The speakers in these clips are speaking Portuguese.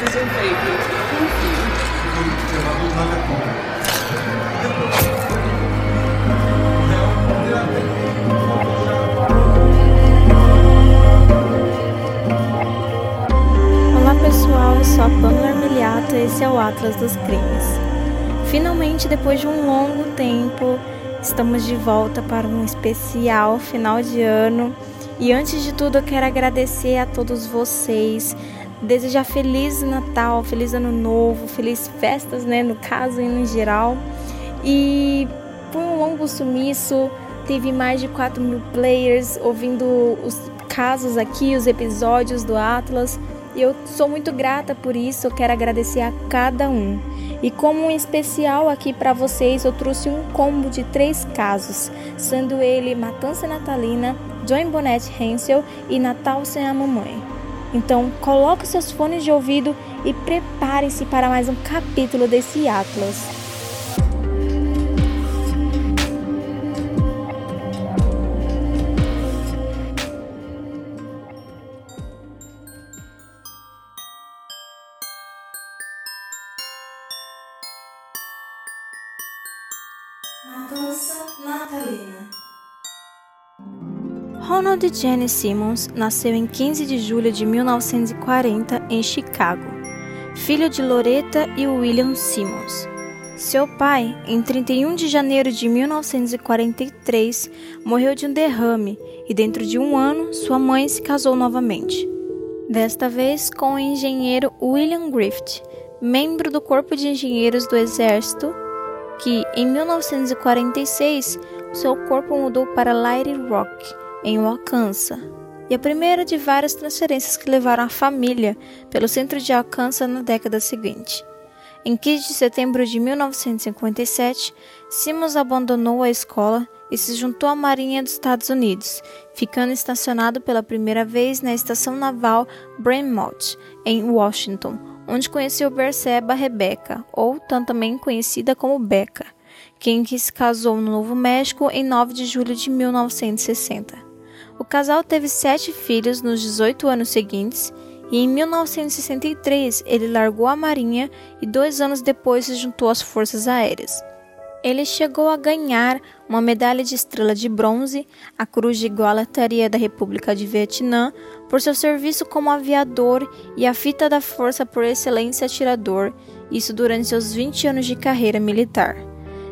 seja feito. Olá pessoal, eu sou a Pamela Armiliato e esse é o Atlas dos Crimes. Finalmente, depois de um longo tempo, estamos de volta para um especial final de ano. E antes de tudo, eu quero agradecer a todos vocês, desejar feliz Natal, feliz Ano Novo, feliz festas, né, no caso e no geral. E foi um longo sumiço, teve mais de 4 mil players ouvindo os casos aqui, os episódios do Atlas. E eu sou muito grata por isso, eu quero agradecer a cada um. E como um especial aqui para vocês, eu trouxe um combo de três casos, sendo ele Matança Natalina, John Bonnet Hensel e Natal sem a Mamãe. Então, coloque seus fones de ouvido e prepare-se para mais um capítulo desse Atlas. Ronald Jenny Simmons nasceu em 15 de julho de 1940 em Chicago, filho de Loretta e William Simmons. Seu pai, em 31 de janeiro de 1943, morreu de um derrame e, dentro de um ano, sua mãe se casou novamente. Desta vez com o engenheiro William Griffith, membro do Corpo de Engenheiros do Exército, que, em 1946, seu corpo mudou para Little Rock, em Arkansas, e a primeira de várias transferências que levaram a família pelo centro de Arkansas na década seguinte. Em 15 de setembro de 1957, Simmons abandonou a escola e se juntou à Marinha dos Estados Unidos, ficando estacionado pela primeira vez na estação naval Bremont, em Washington, onde conheceu Berseba Rebecca, ou também conhecida como Becca, quem que se casou no Novo México em 9 de julho de 1960. O casal teve sete filhos nos 18 anos seguintes e em 1963 ele largou a Marinha e dois anos depois se juntou às Forças Aéreas. Ele chegou a ganhar uma medalha de estrela de bronze, a Cruz de Igualataria da República de Vietnã, por seu serviço como aviador e a fita da Força por Excelência Atirador, isso durante seus 20 anos de carreira militar.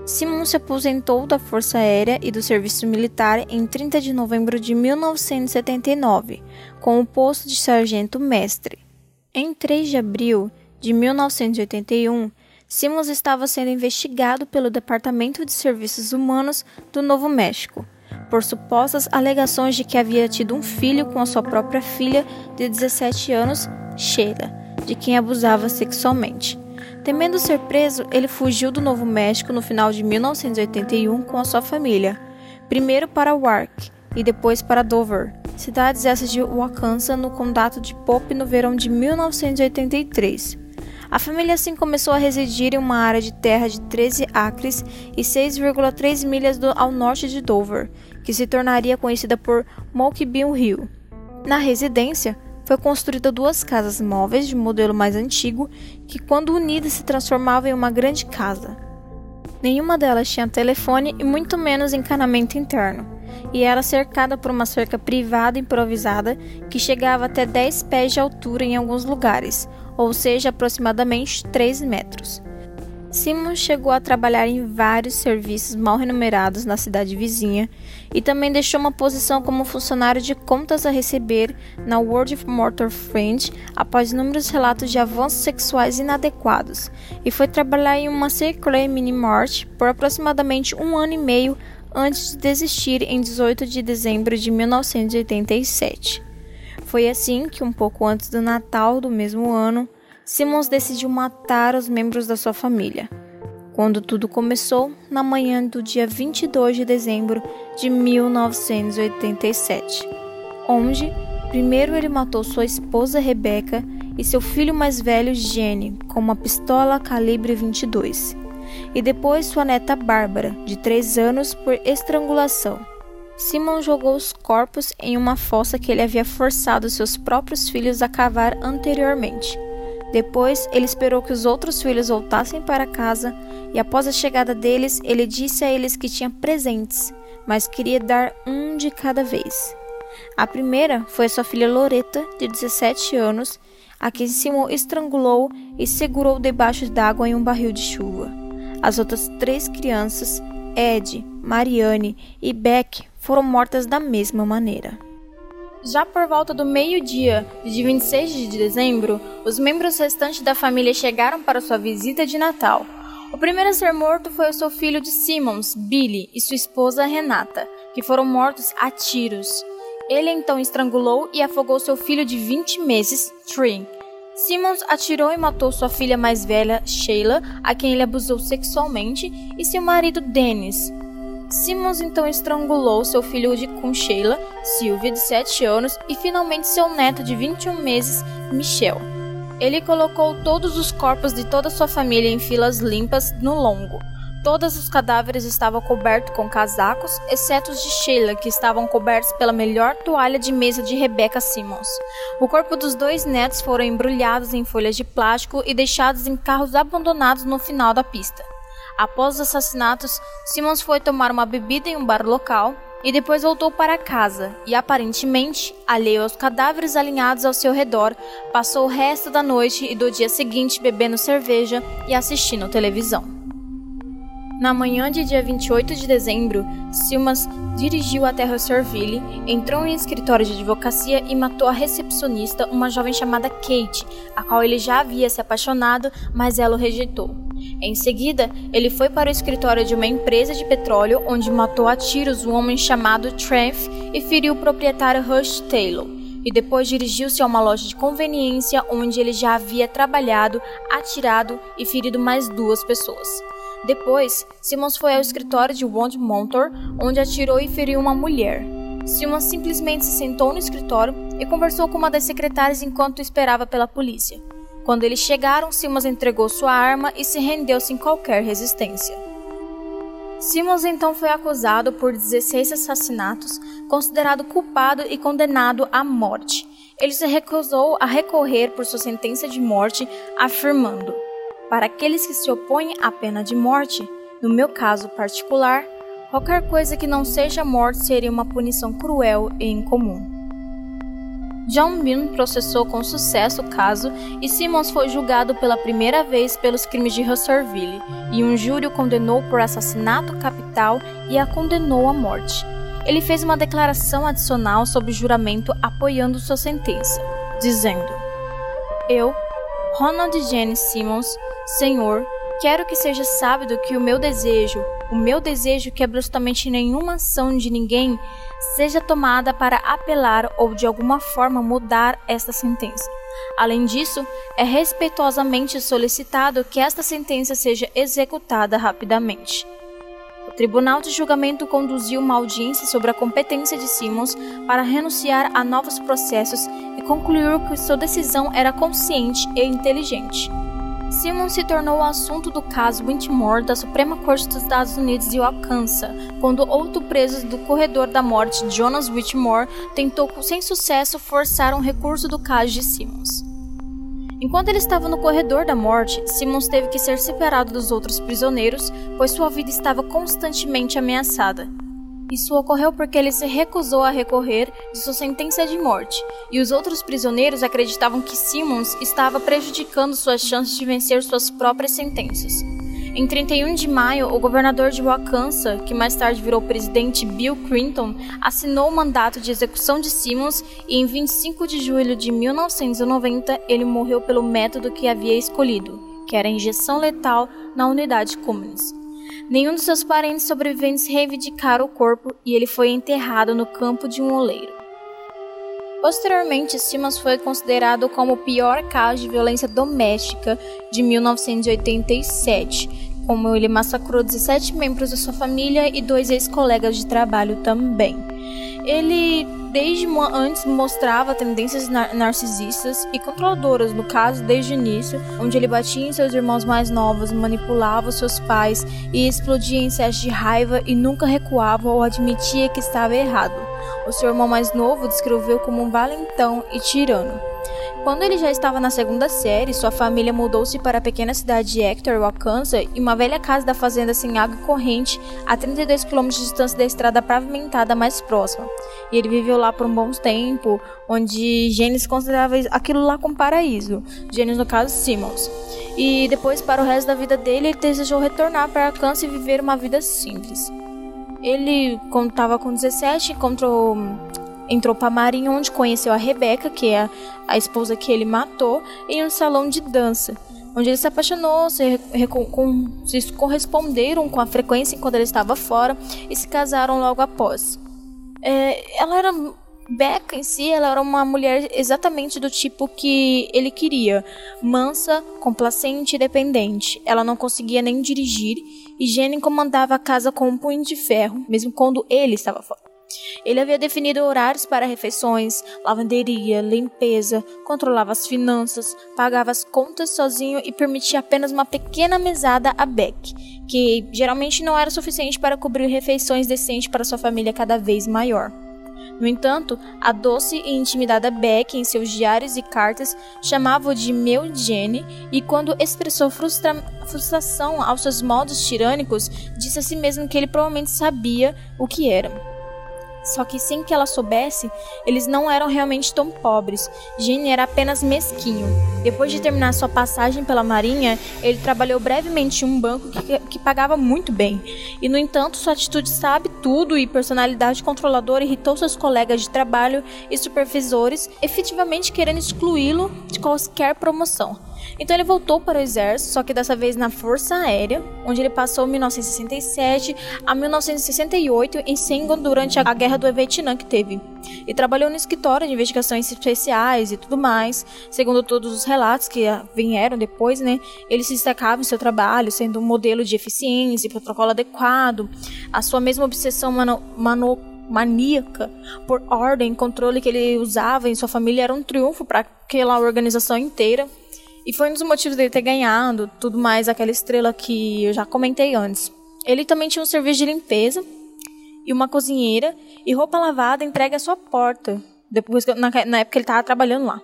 Simon se aposentou da Força Aérea e do Serviço Militar em 30 de novembro de 1979, com o posto de sargento-mestre. Em 3 de abril de 1981, Simmons estava sendo investigado pelo Departamento de Serviços Humanos do Novo México por supostas alegações de que havia tido um filho com a sua própria filha de 17 anos, Sheila, de quem abusava sexualmente. Temendo ser preso, ele fugiu do Novo México no final de 1981 com a sua família, primeiro para Wark e depois para Dover, cidades essas de Wakansa no condado de Pope no verão de 1983. A família assim começou a residir em uma área de terra de 13 acres e 6,3 milhas do, ao norte de Dover, que se tornaria conhecida por Mokebin Hill. Na residência, foi construída duas casas móveis de modelo mais antigo que, quando unidas, se transformavam em uma grande casa. Nenhuma delas tinha telefone e muito menos encanamento interno, e era cercada por uma cerca privada improvisada que chegava até 10 pés de altura em alguns lugares, ou seja, aproximadamente 3 metros. Simon chegou a trabalhar em vários serviços mal remunerados na cidade vizinha e também deixou uma posição como funcionário de contas a receber na World of Motor Friend após inúmeros relatos de avanços sexuais inadequados e foi trabalhar em uma Circle Mini Mart por aproximadamente um ano e meio antes de desistir em 18 de dezembro de 1987. Foi assim que, um pouco antes do Natal do mesmo ano, Simmons decidiu matar os membros da sua família. Quando tudo começou, na manhã do dia 22 de dezembro de 1987, onde primeiro ele matou sua esposa Rebecca e seu filho mais velho Jenny com uma pistola calibre 22, e depois sua neta Bárbara, de 3 anos, por estrangulação. Simon jogou os corpos em uma fossa que ele havia forçado seus próprios filhos a cavar anteriormente. Depois, ele esperou que os outros filhos voltassem para casa e, após a chegada deles, ele disse a eles que tinha presentes, mas queria dar um de cada vez. A primeira foi sua filha Loreta, de 17 anos, a quem Simon estrangulou e segurou debaixo d'água em um barril de chuva. As outras três crianças, Ed, Mariane e Beck, foram mortas da mesma maneira. Já por volta do meio-dia de 26 de dezembro, os membros restantes da família chegaram para sua visita de Natal. O primeiro a ser morto foi o seu filho de Simmons, Billy, e sua esposa Renata, que foram mortos a tiros. Ele então estrangulou e afogou seu filho de 20 meses, Tree. Simmons atirou e matou sua filha mais velha, Sheila, a quem ele abusou sexualmente, e seu marido, Dennis. Simmons então estrangulou seu filho de com Sheila, Sylvia, de 7 anos, e finalmente seu neto de 21 meses, Michel. Ele colocou todos os corpos de toda sua família em filas limpas no longo. Todos os cadáveres estavam cobertos com casacos, exceto os de Sheila, que estavam cobertos pela melhor toalha de mesa de Rebecca Simmons. O corpo dos dois netos foram embrulhados em folhas de plástico e deixados em carros abandonados no final da pista. Após os assassinatos, Simmons foi tomar uma bebida em um bar local e depois voltou para casa e, aparentemente, alheio aos cadáveres alinhados ao seu redor, passou o resto da noite e do dia seguinte bebendo cerveja e assistindo televisão. Na manhã de dia 28 de dezembro, Silmas dirigiu até Russellville, entrou em um escritório de advocacia e matou a recepcionista, uma jovem chamada Kate, a qual ele já havia se apaixonado, mas ela o rejeitou. Em seguida, ele foi para o escritório de uma empresa de petróleo, onde matou a tiros um homem chamado Trent e feriu o proprietário Rush Taylor. E depois dirigiu-se a uma loja de conveniência onde ele já havia trabalhado, atirado e ferido mais duas pessoas. Depois, Simmons foi ao escritório de Wond Montor, onde atirou e feriu uma mulher. Simmons simplesmente se sentou no escritório e conversou com uma das secretárias enquanto esperava pela polícia. Quando eles chegaram, Simmons entregou sua arma e se rendeu sem qualquer resistência. Simmons então foi acusado por 16 assassinatos, considerado culpado e condenado à morte. Ele se recusou a recorrer por sua sentença de morte, afirmando: para aqueles que se opõem à pena de morte, no meu caso particular, qualquer coisa que não seja morte seria uma punição cruel e incomum. John Bean processou com sucesso o caso e Simmons foi julgado pela primeira vez pelos crimes de Russellville, e um júri o condenou por assassinato capital e a condenou à morte. Ele fez uma declaração adicional sob juramento apoiando sua sentença, dizendo: Eu, Ronald Jane Simmons, Senhor, quero que seja sábio que o meu desejo, o meu desejo que absolutamente nenhuma ação de ninguém seja tomada para apelar ou de alguma forma mudar esta sentença. Além disso, é respeitosamente solicitado que esta sentença seja executada rapidamente. O Tribunal de Julgamento conduziu uma audiência sobre a competência de Simmons para renunciar a novos processos e concluiu que sua decisão era consciente e inteligente. Simmons se tornou o assunto do caso Whitmore da Suprema Corte dos Estados Unidos de Arkansas, quando outro preso do corredor da morte, Jonas Whitmore, tentou sem sucesso forçar um recurso do caso de Simmons. Enquanto ele estava no corredor da morte, Simmons teve que ser separado dos outros prisioneiros, pois sua vida estava constantemente ameaçada. Isso ocorreu porque ele se recusou a recorrer de sua sentença de morte, e os outros prisioneiros acreditavam que Simmons estava prejudicando suas chances de vencer suas próprias sentenças. Em 31 de maio, o governador de Arkansas, que mais tarde virou presidente Bill Clinton, assinou o mandato de execução de Simmons e em 25 de julho de 1990 ele morreu pelo método que havia escolhido, que era a injeção letal na unidade Cummins. Nenhum de seus parentes sobreviventes reivindicaram o corpo e ele foi enterrado no campo de um oleiro. Posteriormente, Simmons foi considerado como o pior caso de violência doméstica de 1987, como ele massacrou 17 membros da sua família e dois ex-colegas de trabalho também. Ele desde antes mostrava tendências nar narcisistas e controladoras, no caso, desde o início, onde ele batia em seus irmãos mais novos, manipulava seus pais e explodia em excessos de raiva e nunca recuava ou admitia que estava errado. O seu irmão mais novo descreveu como um valentão e tirano. Quando ele já estava na segunda série, sua família mudou-se para a pequena cidade de Hector, Arkansas, e uma velha casa da fazenda sem água corrente, a 32 km de distância da estrada pavimentada mais próxima. E ele viveu lá por um bom tempo, onde Gênesis considerava aquilo lá como paraíso. Gênesis, no caso, Simmons. E depois, para o resto da vida dele, ele desejou retornar para Arkansas e viver uma vida simples. Ele, quando estava com 17, encontrou entrou para Marinha, onde conheceu a Rebeca, que é a, a, esposa que ele matou, em um salão de dança, onde ele se apaixonou, se, se corresponderam com a frequência enquanto ele estava fora e se casaram logo após. É, ela era Becca em si, ela era uma mulher exatamente do tipo que ele queria, mansa, complacente e dependente. Ela não conseguia nem dirigir e Jenny comandava a casa com um punho de ferro, mesmo quando ele estava fora. Ele havia definido horários para refeições, lavanderia, limpeza, controlava as finanças, pagava as contas sozinho e permitia apenas uma pequena mesada a Beck, que geralmente não era suficiente para cobrir refeições decentes para sua família cada vez maior. No entanto, a doce e intimidada Beck, em seus diários e cartas, chamava-o de meu Jenny e, quando expressou frustra frustração aos seus modos tirânicos, disse a si mesmo que ele provavelmente sabia o que era. Só que sem que ela soubesse, eles não eram realmente tão pobres. Gene era apenas mesquinho. Depois de terminar sua passagem pela Marinha, ele trabalhou brevemente em um banco que, que pagava muito bem. E, no entanto, sua atitude sabe tudo e personalidade controladora irritou seus colegas de trabalho e supervisores, efetivamente querendo excluí-lo de qualquer promoção. Então ele voltou para o exército, só que dessa vez na Força Aérea, onde ele passou 1967 a 1968 em Sengon durante a Guerra do Vietnã que teve. E trabalhou no escritório de investigações especiais e tudo mais. Segundo todos os relatos que vieram depois, né, ele se destacava em seu trabalho, sendo um modelo de eficiência e protocolo adequado. A sua mesma obsessão mano, mano maníaca por ordem e controle que ele usava em sua família era um triunfo para aquela organização inteira. E foi um dos motivos dele ter ganhado tudo mais aquela estrela que eu já comentei antes. Ele também tinha um serviço de limpeza e uma cozinheira e roupa lavada entregue à sua porta. Depois na, na época ele estava trabalhando lá.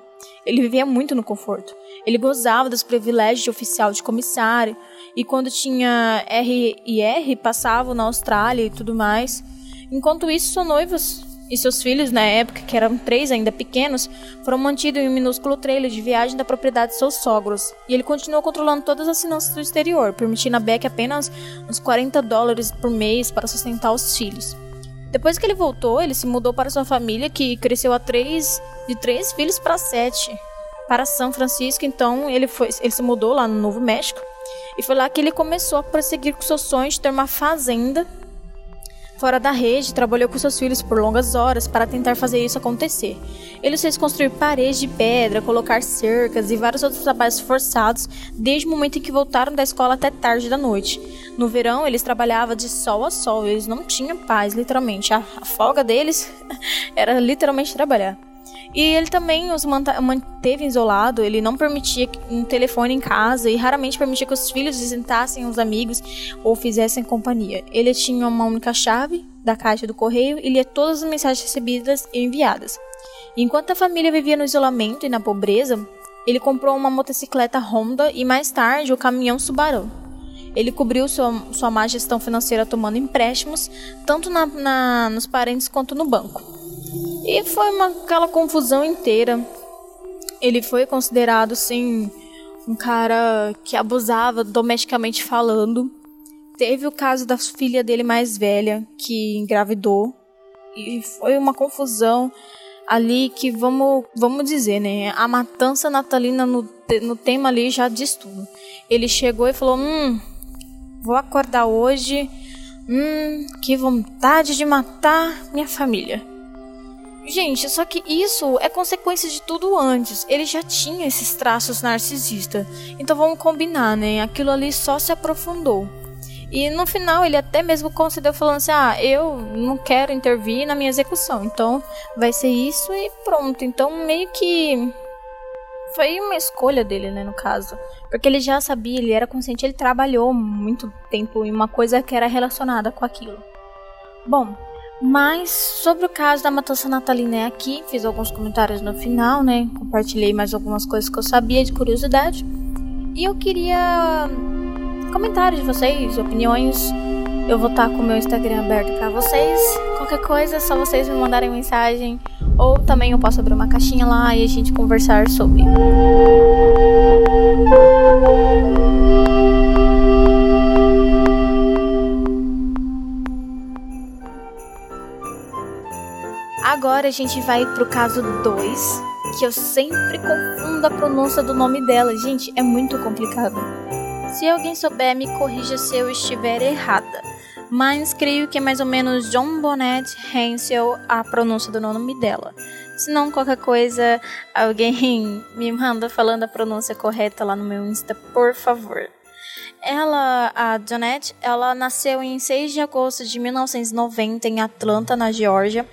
Ele vivia muito no conforto. Ele gozava dos privilégios de oficial de comissário e quando tinha R e R passavam na Austrália e tudo mais. Enquanto isso, são noivos e seus filhos, na época, que eram três ainda pequenos, foram mantidos em um minúsculo trailer de viagem da propriedade de seus sogros. E ele continuou controlando todas as finanças do exterior, permitindo a Beck apenas uns 40 dólares por mês para sustentar os filhos. Depois que ele voltou, ele se mudou para sua família, que cresceu a três, de três filhos para sete, para São Francisco. Então ele, foi, ele se mudou lá no Novo México. E foi lá que ele começou a prosseguir com seu sonho de ter uma fazenda Fora da rede, trabalhou com seus filhos por longas horas para tentar fazer isso acontecer. Ele fez construir paredes de pedra, colocar cercas e vários outros trabalhos forçados desde o momento em que voltaram da escola até tarde da noite. No verão, eles trabalhavam de sol a sol, eles não tinham paz, literalmente. A, a folga deles era literalmente trabalhar. E ele também os manteve isolado, ele não permitia um telefone em casa e raramente permitia que os filhos visitassem os amigos ou fizessem companhia. Ele tinha uma única chave da caixa do correio e lia todas as mensagens recebidas e enviadas. Enquanto a família vivia no isolamento e na pobreza, ele comprou uma motocicleta Honda e mais tarde o caminhão Subaru. Ele cobriu sua, sua má gestão financeira tomando empréstimos, tanto na, na, nos parentes quanto no banco. E foi uma, aquela confusão inteira. Ele foi considerado, sim, um cara que abusava domesticamente falando. Teve o caso da filha dele mais velha, que engravidou. E foi uma confusão ali que, vamos, vamos dizer, né? A matança natalina no, no tema ali já diz tudo. Ele chegou e falou: Hum, vou acordar hoje. Hum, que vontade de matar minha família. Gente, só que isso é consequência de tudo antes. Ele já tinha esses traços narcisistas. Então vamos combinar, né? Aquilo ali só se aprofundou. E no final ele até mesmo concedeu falando assim: "Ah, eu não quero intervir na minha execução. Então vai ser isso e pronto". Então meio que foi uma escolha dele, né, no caso. Porque ele já sabia, ele era consciente, ele trabalhou muito tempo em uma coisa que era relacionada com aquilo. Bom, Mas sobre o caso da matança natalina é aqui, fiz alguns comentários no final, né? Compartilhei mais algumas coisas que eu sabia de curiosidade. E eu queria comentários de vocês, opiniões. Eu vou estar com o meu Instagram aberto para vocês. Qualquer coisa, é só vocês me mandarem mensagem ou também eu posso abrir uma caixinha lá e a gente conversar sobre. Agora a gente vai pro caso 2, que eu sempre confundo a pronúncia do nome dela. Gente, é muito complicado. Se alguém souber, me corrija se eu estiver errada. Mas creio que é mais ou menos John Bonnet Hansel a pronúncia do nome dela. Se não, qualquer coisa, alguém me manda falando a pronúncia correta lá no meu Insta, por favor. Ela, a Jonette, ela nasceu em 6 de agosto de 1990 em Atlanta, na Geórgia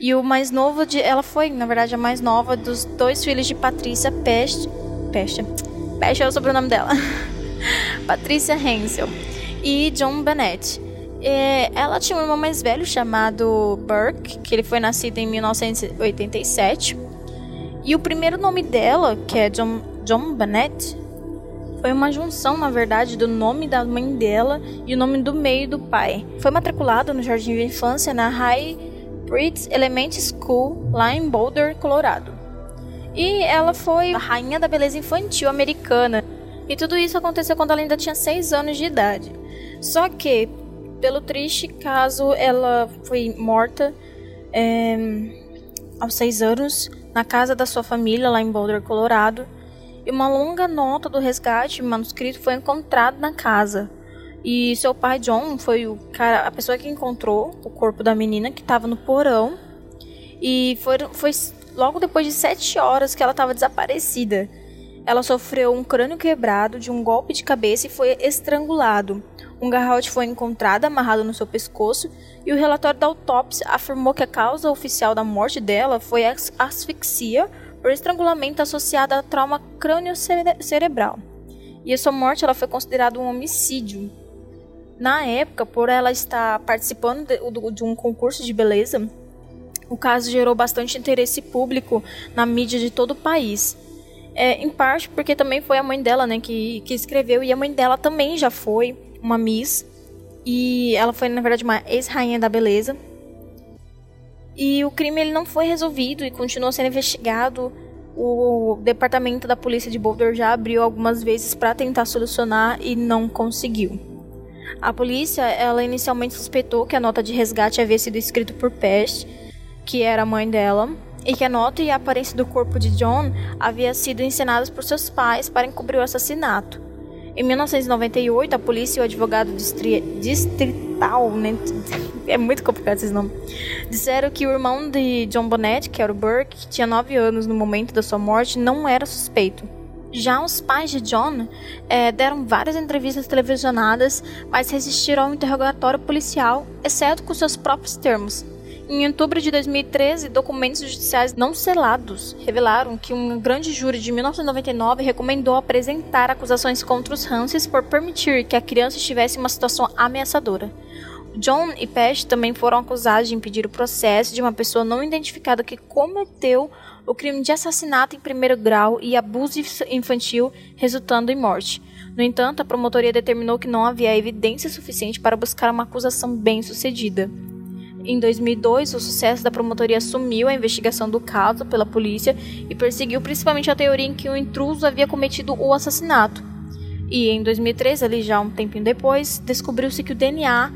e o mais novo de. Ela foi, na verdade, a mais nova dos dois filhos de Patrícia Peste. Peste. Peste é o sobrenome dela. Patrícia Hensel e John Bennett. É, ela tinha um irmão mais velho chamado Burke, que ele foi nascido em 1987. E o primeiro nome dela, que é John, John Bennett, foi uma junção, na verdade, do nome da mãe dela e o nome do meio do pai. Foi matriculada no jardim de infância na High Brits Elementary School, lá em Boulder, Colorado. E ela foi a rainha da beleza infantil americana. E tudo isso aconteceu quando ela ainda tinha 6 anos de idade. Só que, pelo triste caso, ela foi morta é, aos 6 anos na casa da sua família, lá em Boulder, Colorado. E uma longa nota do resgate manuscrito foi encontrada na casa. E seu pai, John, foi o cara, a pessoa que encontrou o corpo da menina que estava no porão. E foi, foi logo depois de sete horas que ela estava desaparecida. Ela sofreu um crânio quebrado de um golpe de cabeça e foi estrangulado. Um garrote foi encontrado amarrado no seu pescoço e o relatório da autópsia afirmou que a causa oficial da morte dela foi asfixia por estrangulamento associado a trauma crânio-cerebral. E a sua morte ela foi considerada um homicídio. Na época, por ela estar participando de, um concurso de beleza, o caso gerou bastante interesse público na mídia de todo o país. É, em parte porque também foi a mãe dela né, que, que escreveu, e a mãe dela também já foi uma Miss. E ela foi, na verdade, uma ex-rainha da beleza. E o crime ele não foi resolvido e continuou sendo investigado. O departamento da polícia de Boulder já abriu algumas vezes para tentar solucionar e não conseguiu. A polícia, ela inicialmente suspeitou que a nota de resgate havia sido escrita por Pest, que era a mãe dela, e que a nota e a aparência do corpo de John havia sido ensinadas por seus pais para encobrir o assassinato. Em 1998, a polícia e o advogado distri distrital, né? é muito complicado esses nomes, disseram que o irmão de John Bonnet, que era o Burke, que tinha 9 anos no momento da sua morte, não era suspeito. Já os pais de John é, deram várias entrevistas televisionadas, mas resistiram ao interrogatório policial, exceto com seus próprios termos. Em outubro de 2013, documentos judiciais não selados revelaram que um grande júri de 1999 recomendou apresentar acusações contra os Hanses por permitir que a criança estivesse em uma situação ameaçadora. John e Pesh também foram acusados de impedir o processo de uma pessoa não identificada que cometeu o crime de assassinato em primeiro grau e abuso infantil, resultando em morte. No entanto, a promotoria determinou que não havia evidência suficiente para buscar uma acusação bem-sucedida. Em 2002, o sucesso da promotoria assumiu a investigação do caso pela polícia e perseguiu principalmente a teoria em que o intruso havia cometido o assassinato. E em 2003, ali já um tempinho depois, descobriu-se que o DNA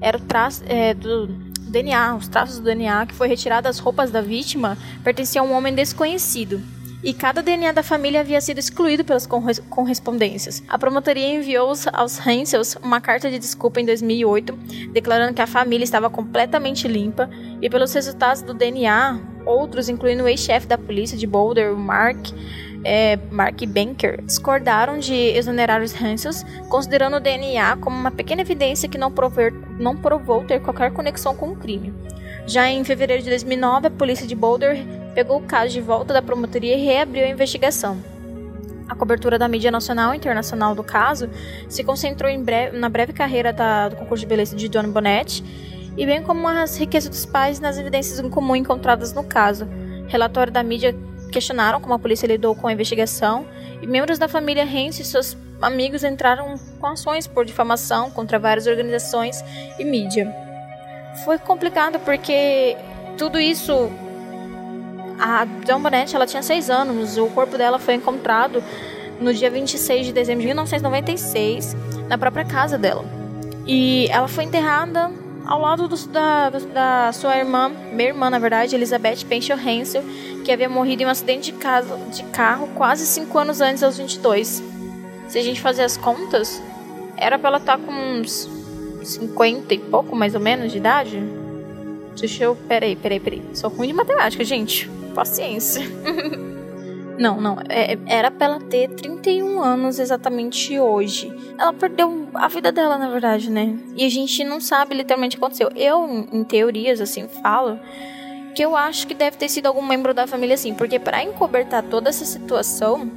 era é, do, DNA, os traços do DNA que foi retirado das roupas da vítima pertencia a um homem desconhecido. E cada DNA da família havia sido excluído pelas correspondências. A promotoria enviou aos Hensels uma carta de desculpa em 2008, declarando que a família estava completamente limpa, e pelos resultados do DNA, outros, incluindo o ex-chefe da polícia de Boulder, Mark, é, Mark Banker, discordaram de exonerar os Hansels, considerando o DNA como uma pequena evidência que não, prover, não provou ter qualquer conexão com o crime. Já em fevereiro de 2009, a polícia de Boulder pegou o caso de volta da promotoria e reabriu a investigação. A cobertura da mídia nacional e internacional do caso se concentrou breve, na breve carreira da, do concurso de beleza de John Bonnet e bem como as riquezas dos pais nas evidências em comum encontradas no caso. Relatório da mídia questionaram como a polícia lidou com a investigação e membros da família Hens e seus amigos entraram com ações por difamação contra várias organizações e mídia. Foi complicado porque tudo isso a John Bonnet ela tinha seis anos, o corpo dela foi encontrado no dia 26 de dezembro de 1996 na própria casa dela. E ela foi enterrada ao lado do, da, da sua irmã, minha irmã na verdade, Elizabeth Penchel Hansel, que havia morrido em um acidente de, casa, de carro quase 5 anos antes, aos 22. Se a gente fazer as contas, era pra ela estar tá com uns 50 e pouco, mais ou menos, de idade. Deixa eu. Peraí, peraí, peraí. Sou ruim de matemática, gente. Paciência. não, não. É, era pra ela ter 31 anos exatamente hoje. Ela perdeu a vida dela, na verdade, né? E a gente não sabe literalmente o que aconteceu. Eu, em teorias, assim, falo que eu acho que deve ter sido algum membro da família assim, porque para encobertar toda essa situação,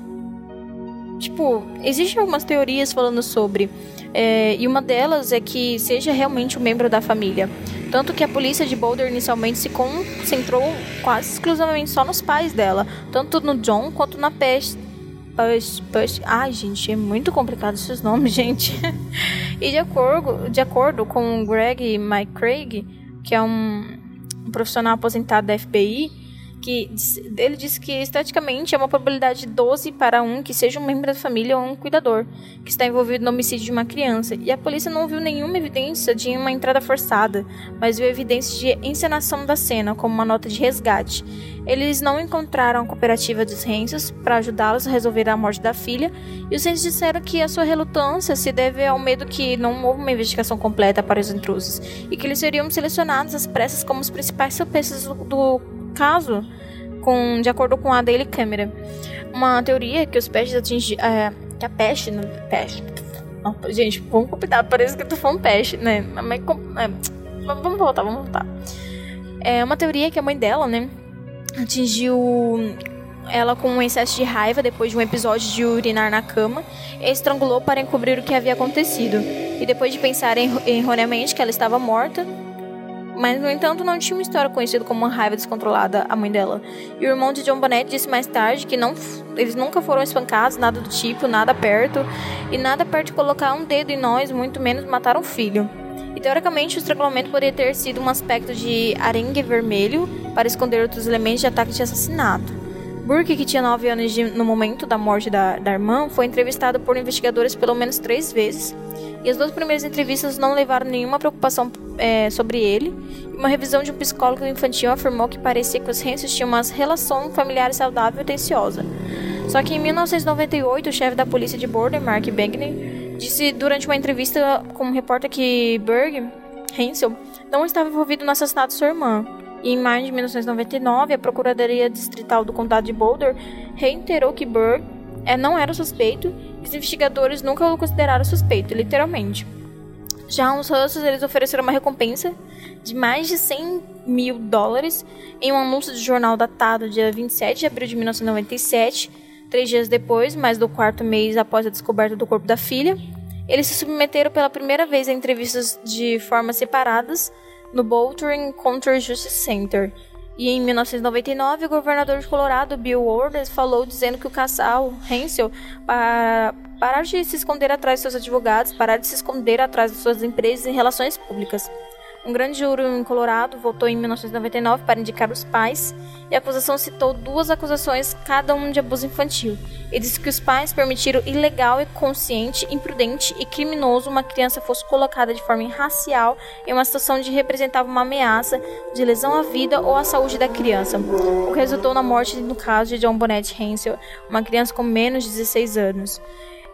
tipo, existem algumas teorias falando sobre, é, e uma delas é que seja realmente um membro da família. Tanto que a polícia de Boulder inicialmente se concentrou quase exclusivamente só nos pais dela, tanto no John quanto na Pest. Push, push. Ai, gente, é muito complicado esses nomes, gente. e de acordo, de acordo com Greg Mike Craig, que é um um profissional aposentado da FBI, que ele disse que estaticamente é uma probabilidade de 12 para 1 que seja um membro da família ou um cuidador que está envolvido no homicídio de uma criança. E a polícia não viu nenhuma evidência de uma entrada forçada, mas viu evidências de encenação da cena, como uma nota de resgate. Eles não encontraram a cooperativa dos Rensos para ajudá-los a resolver a morte da filha, e os Rensos disseram que a sua relutância se deve ao medo que não houve uma investigação completa para os intrusos, e que eles seriam selecionados às pressas como os principais suspeitos do caso, com, de acordo com a Daily Camera. Uma teoria que os pestes atingem. É, que a peste. Não, peste. Não, gente, vamos compilar, parece que eu tô falando peste, né? Mas, é, vamos voltar, vamos voltar. É uma teoria que a mãe dela, né? Atingiu ela com um excesso de raiva depois de um episódio de urinar na cama e estrangulou para encobrir o que havia acontecido. E depois de pensar erroneamente que ela estava morta, mas, no entanto, não tinha uma história conhecida como uma raiva descontrolada a mãe dela. E o irmão de John Bonnet disse mais tarde que não, eles nunca foram espancados, nada do tipo, nada perto, e nada perto de colocar um dedo em nós, muito menos matar um filho. E teoricamente o estrangulamento poderia ter sido um aspecto de arengue vermelho para esconder outros elementos de ataque de assassinato. Burke, que tinha 9 anos de, no momento da morte da, da irmã, foi entrevistado por investigadores pelo menos três vezes. E as duas primeiras entrevistas não levaram nenhuma preocupação é, sobre ele. Uma revisão de um psicólogo infantil afirmou que parecia que os Hansos tinham uma relação familiar saudável e tensiosa. Só que em 1998, o chefe da polícia de Border, Mark Bagney, disse durante uma entrevista com um repórter que Berg, Hansel, não estava envolvido no assassinato de sua irmã. Em maio de 1999, a Procuradoria Distrital do Condado de Boulder reiterou que Burr é, não era suspeito e os investigadores nunca o consideraram suspeito, literalmente. Já os Russos eles ofereceram uma recompensa de mais de 100 mil dólares em um anúncio de jornal datado dia 27 de abril de 1997, três dias depois, mais do quarto mês após a descoberta do corpo da filha. Eles se submeteram pela primeira vez a entrevistas de formas separadas no Boulder County Justice Center. E em 1999, o governador de Colorado, Bill Warders, falou dizendo que o casal Hensel para parar de se esconder atrás de seus advogados, parar de se esconder atrás de suas empresas e relações públicas. Um grande júri em Colorado votou em 1999 para indicar os pais, e a acusação citou duas acusações, cada um de abuso infantil. E disse que os pais permitiram ilegal e consciente, imprudente e criminoso uma criança fosse colocada de forma irracial em uma situação de representava uma ameaça de lesão à vida ou à saúde da criança, o que resultou na morte no caso de John Bonnet Hensel, uma criança com menos de 16 anos.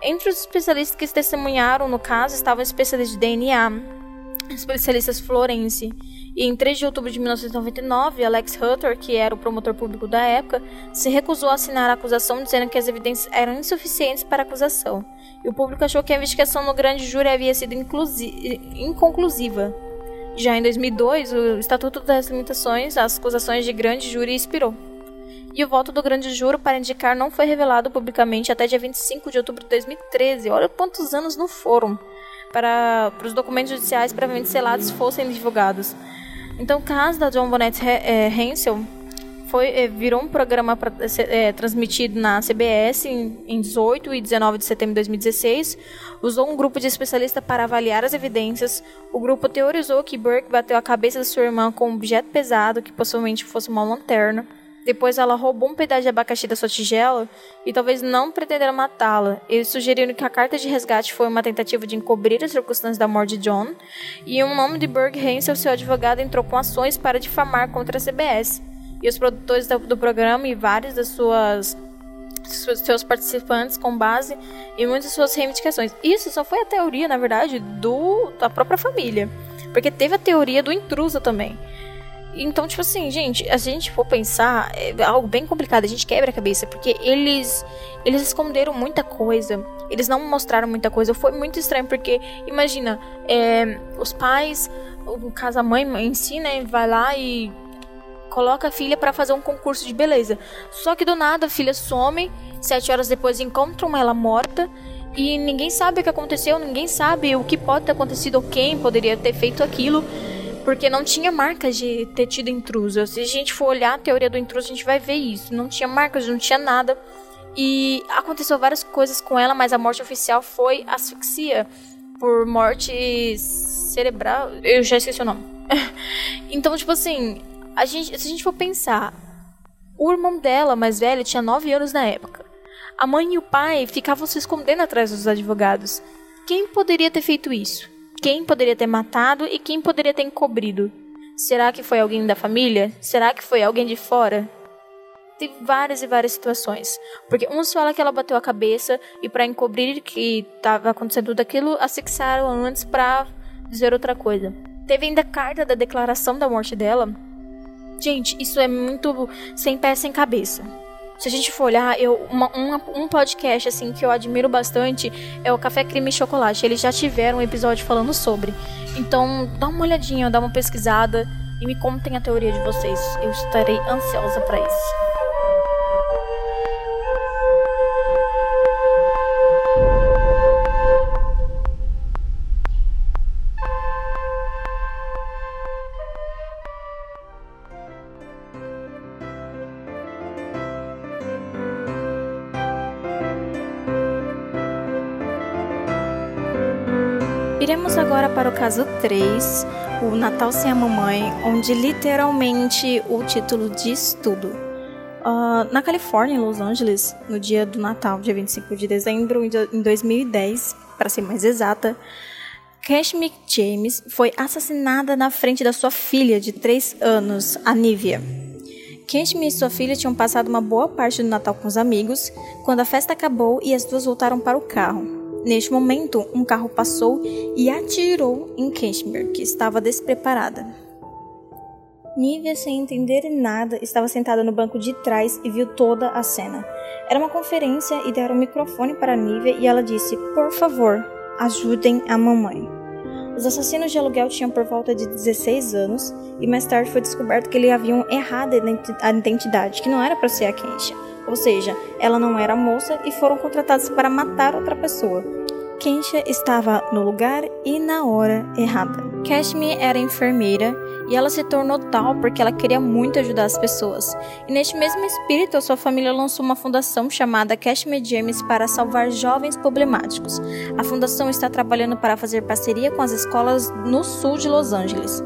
Entre os especialistas que testemunharam no caso estavam especialistas de DNA, especialistas Florence. E em 3 de outubro de 1999, Alex Hutter, que era o promotor público da época, se recusou a assinar a acusação, dizendo que as evidências eram insuficientes para a acusação. E o público achou que a investigação no grande júri havia sido inconclusiva. Já em 2002, o Estatuto das Limitações, as acusações de grande júri expirou. E o voto do grande júri para indicar não foi revelado publicamente até dia 25 de outubro de 2013. Olha quantos anos não foram. Para, para os documentos judiciais previamente selados fossem divulgados. Então, o caso da John Bonnet Hensel foi, é, virou um programa pra, é, transmitido na CBS em, em 18 e 19 de setembro de 2016. Usou um grupo de especialistas para avaliar as evidências. O grupo teorizou que Burke bateu a cabeça da sua irmã com um objeto pesado, que possivelmente fosse uma lanterna. Depois ela roubou um pedaço de abacaxi da sua tigela e talvez não pretenderam matá-la. Eles sugeriram que a carta de resgate foi uma tentativa de encobrir as circunstâncias da morte de John. E o nome de Burke Hensel, seu advogado, entrou com ações para difamar contra a CBS e os produtores do, programa e vários das suas seus participantes com base em muitas suas reivindicações. Isso só foi a teoria, na verdade, do da própria família, porque teve a teoria do intruso também. Então, tipo assim, gente, a gente for pensar, é algo bem complicado, a gente quebra a cabeça, porque eles eles esconderam muita coisa, eles não mostraram muita coisa. Foi muito estranho, porque, imagina, é, os pais, no caso a mãe em si, né, vai lá e coloca a filha para fazer um concurso de beleza. Só que do nada a filha some, sete horas depois encontram ela morta e ninguém sabe o que aconteceu, ninguém sabe o que pode ter acontecido quem poderia ter feito aquilo, porque não tinha marcas de ter tido intruso. Se a gente for olhar a teoria do intruso, a gente vai ver isso. Não tinha marcas, não tinha nada. E aconteceu várias coisas com ela, mas a morte oficial foi asfixia por morte cerebral. Eu já esqueci o nome. então, tipo assim, a gente, se a gente for pensar, o irmão dela, mais velho, tinha 9 anos na época. A mãe e o pai ficavam se escondendo atrás dos advogados. Quem poderia ter feito isso? Quem poderia ter matado e quem poderia ter encobrido? Será que foi alguém da família? Será que foi alguém de fora? Tem várias e várias situações. Porque uns falam que ela bateu a cabeça e para encobrir que estava acontecendo tudo aquilo, asfixiaram antes para dizer outra coisa. Teve ainda a carta da declaração da morte dela, Gente, isso é muito sem pé, sem cabeça. Se a gente for olhar, eu, uma, uma, um podcast assim que eu admiro bastante é o Café Crime e Chocolate. Eles já tiveram um episódio falando sobre. Então, dá uma olhadinha, dá uma pesquisada e me contem a teoria de vocês. Eu estarei ansiosa para isso. Para o caso 3, o Natal sem a Mamãe, onde literalmente o título diz tudo. Uh, na Califórnia, em Los Angeles, no dia do Natal, dia 25 de dezembro em 2010, para ser mais exata, Cashmere James foi assassinada na frente da sua filha de 3 anos, a Nivea. Cashmere e sua filha tinham passado uma boa parte do Natal com os amigos, quando a festa acabou e as duas voltaram para o carro. Neste momento, um carro passou e atirou em Kashmir, que estava despreparada. Nívia, sem entender nada, estava sentada no banco de trás e viu toda a cena. Era uma conferência e deram o microfone para Nívia e ela disse: Por favor, ajudem a mamãe. Os assassinos de aluguel tinham por volta de 16 anos e mais tarde foi descoberto que eles haviam errado a identidade, que não era para ser a Kensha. Ou seja, ela não era moça e foram contratados para matar outra pessoa. Kensha estava no lugar e na hora errada. Cashmere era enfermeira e ela se tornou tal porque ela queria muito ajudar as pessoas. E neste mesmo espírito, sua família lançou uma fundação chamada Cashmere James para salvar jovens problemáticos. A fundação está trabalhando para fazer parceria com as escolas no sul de Los Angeles.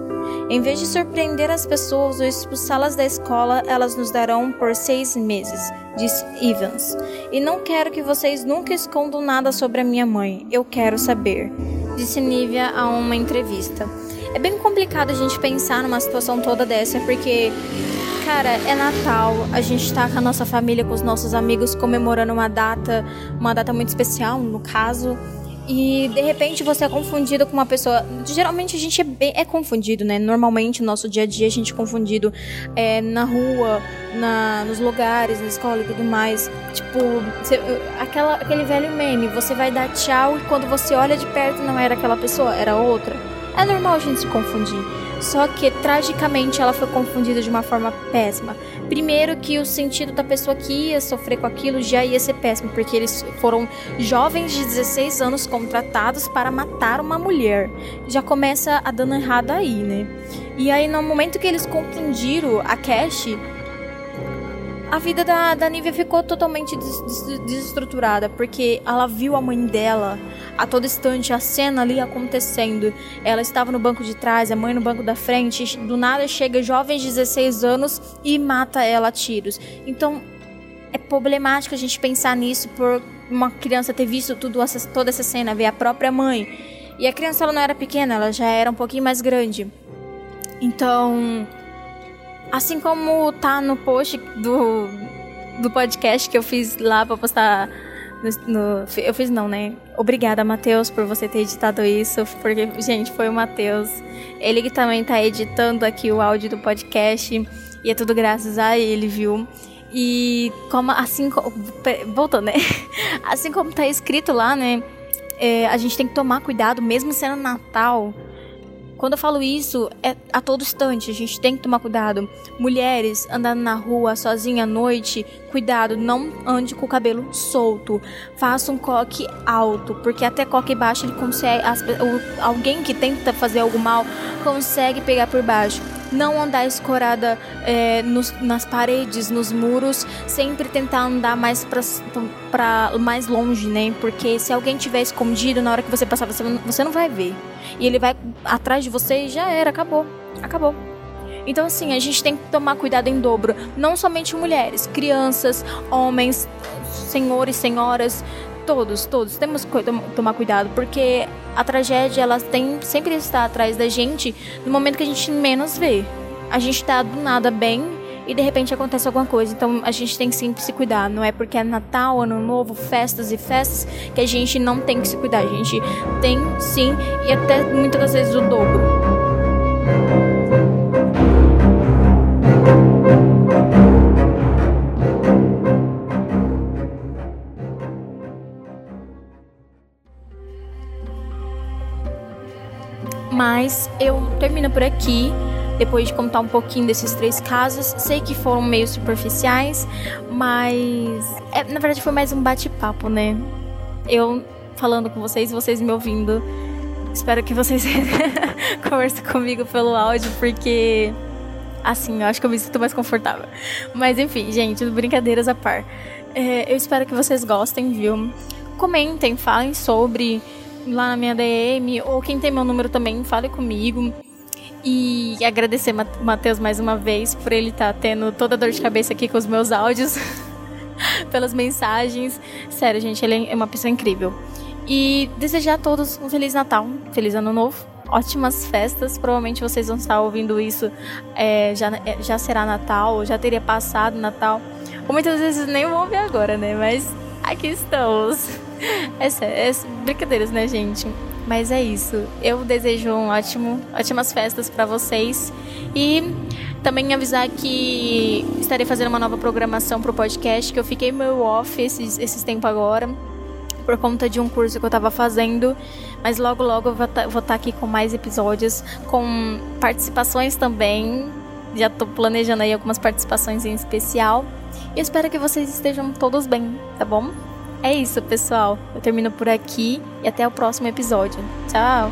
Em vez de surpreender as pessoas ou expulsá-las da escola, elas nos darão por seis meses, disse Evans. E não quero que vocês nunca escondam nada sobre a minha mãe. Eu quero saber, disse Nívia a uma entrevista. É bem complicado a gente pensar numa situação toda dessa, porque cara, é Natal, a gente tá com a nossa família, com os nossos amigos comemorando uma data, uma data muito especial, no caso. E de repente você é confundido com uma pessoa. Geralmente a gente é, bem, é confundido, né? Normalmente no nosso dia a dia a gente é confundido é, na rua, na, nos lugares, na escola e tudo mais. Tipo, aquela, aquele velho meme: você vai dar tchau e quando você olha de perto não era aquela pessoa, era outra. É normal a gente se confundir. Só que tragicamente ela foi confundida de uma forma péssima. Primeiro que o sentido da pessoa que ia sofrer com aquilo já ia ser péssimo, porque eles foram jovens de 16 anos contratados para matar uma mulher. Já começa a dando errado aí, né? E aí no momento que eles confundiram a Cash, a vida da, da Nívia ficou totalmente des, des, desestruturada, porque ela viu a mãe dela a todo instante, a cena ali acontecendo. Ela estava no banco de trás, a mãe no banco da frente, do nada chega jovem de 16 anos e mata ela a tiros. Então, é problemático a gente pensar nisso por uma criança ter visto tudo essa, toda essa cena, ver a própria mãe. E a criança ela não era pequena, ela já era um pouquinho mais grande. Então, Assim como tá no post do, do podcast que eu fiz lá pra postar. No, no, eu fiz não, né? Obrigada, Matheus, por você ter editado isso. Porque, gente, foi o Matheus. Ele que também tá editando aqui o áudio do podcast. E é tudo graças a ele, viu? E como assim. Voltando, né? Assim como tá escrito lá, né? É, a gente tem que tomar cuidado, mesmo sendo Natal quando eu falo isso, é a todo instante, a gente tem que tomar cuidado. Mulheres andando na rua sozinha à noite, cuidado, não ande com o cabelo solto. Faça um coque alto, porque até coque baixo ele consegue. As, o, alguém que tenta fazer algo mal consegue pegar por baixo não andar escorada é, nos, nas paredes, nos muros, sempre tentar andar mais para mais longe, né? Porque se alguém tiver escondido na hora que você passar, você, você não vai ver. E ele vai atrás de você e já era, acabou. Acabou. Então, assim, a gente tem que tomar cuidado em dobro. Não somente mulheres, crianças, homens, senhores, senhoras, todos, todos. Temos que tomar cuidado, porque a tragédia ela tem sempre está atrás da gente no momento que a gente menos vê. A gente tá do nada bem e de repente acontece alguma coisa. Então a gente tem que sempre se cuidar. Não é porque é Natal, Ano Novo, festas e festas que a gente não tem que se cuidar. A gente tem sim e até muitas das vezes o dobro. Mas eu termino por aqui, depois de contar um pouquinho desses três casos. Sei que foram meio superficiais, mas é, na verdade foi mais um bate-papo, né? Eu falando com vocês, vocês me ouvindo. Espero que vocês conversem comigo pelo áudio, porque assim, eu acho que eu me sinto mais confortável. Mas enfim, gente, brincadeiras à par. É, eu espero que vocês gostem, viu? Comentem, falem sobre lá na minha DM, ou quem tem meu número também, fale comigo. E agradecer Matheus mais uma vez por ele estar tá tendo toda a dor de cabeça aqui com os meus áudios, pelas mensagens. Sério, gente, ele é uma pessoa incrível. E desejar a todos um Feliz Natal, Feliz Ano Novo, ótimas festas. Provavelmente vocês vão estar ouvindo isso, é, já, é, já será Natal, já teria passado Natal. Ou muitas vezes nem vão ver agora, né? Mas aqui estamos. É, é brincadeiras, né, gente? Mas é isso. Eu desejo um ótimo, ótimas festas para vocês e também avisar que estarei fazendo uma nova programação pro podcast, que eu fiquei meio off esses, esses tempos agora por conta de um curso que eu estava fazendo, mas logo logo eu vou estar tá, tá aqui com mais episódios, com participações também. Já estou planejando aí algumas participações em especial. E espero que vocês estejam todos bem, tá bom? É isso, pessoal. Eu termino por aqui e até o próximo episódio. Tchau!